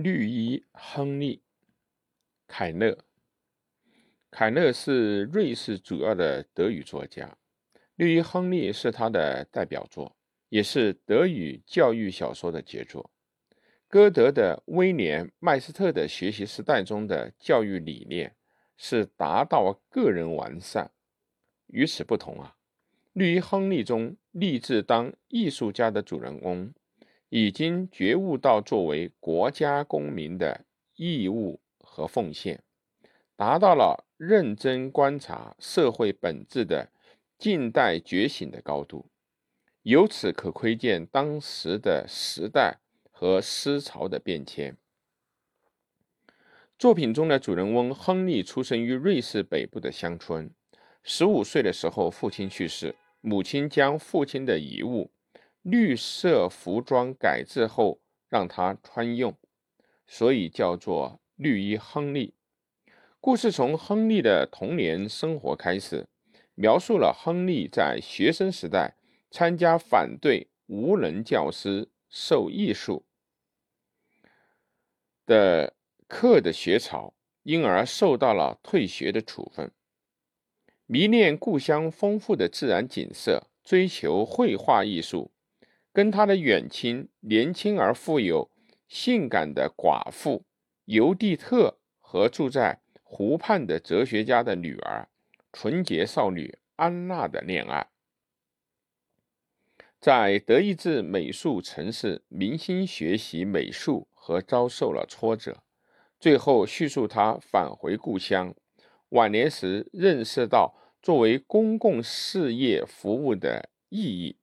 绿衣亨利·凯勒。凯勒是瑞士主要的德语作家，《绿衣亨利》是他的代表作，也是德语教育小说的杰作。歌德的《威廉·麦斯特的学习时代》中的教育理念是达到个人完善。与此不同啊，《绿衣亨利》中立志当艺术家的主人公已经觉悟到作为国家公民的义务和奉献，达到了。认真观察社会本质的近代觉醒的高度，由此可窥见当时的时代和思潮的变迁。作品中的主人翁亨利出生于瑞士北部的乡村，十五岁的时候父亲去世，母亲将父亲的遗物绿色服装改制后让他穿用，所以叫做绿衣亨利。故事从亨利的童年生活开始，描述了亨利在学生时代参加反对无能教师授艺术的课的学潮，因而受到了退学的处分。迷恋故乡丰富的自然景色，追求绘画艺术，跟他的远亲年轻而富有、性感的寡妇尤蒂特和住在。湖畔的哲学家的女儿，纯洁少女安娜的恋爱，在德意志美术城市明星学习美术和遭受了挫折，最后叙述他返回故乡，晚年时认识到作为公共事业服务的意义，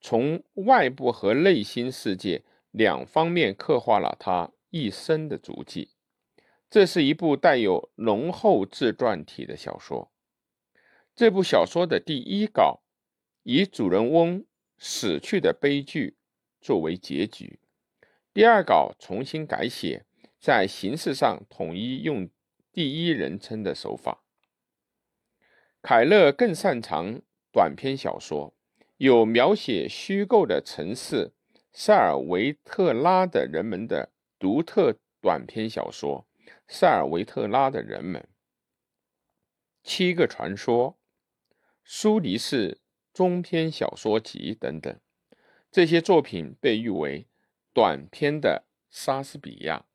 从外部和内心世界两方面刻画了他一生的足迹。这是一部带有浓厚自传体的小说。这部小说的第一稿以主人翁死去的悲剧作为结局，第二稿重新改写，在形式上统一用第一人称的手法。凯勒更擅长短篇小说，有描写虚构的城市塞尔维特拉的人们的独特短篇小说。塞尔维特拉的人们，七个传说，苏黎世中篇小说集等等，这些作品被誉为短篇的莎士比亚。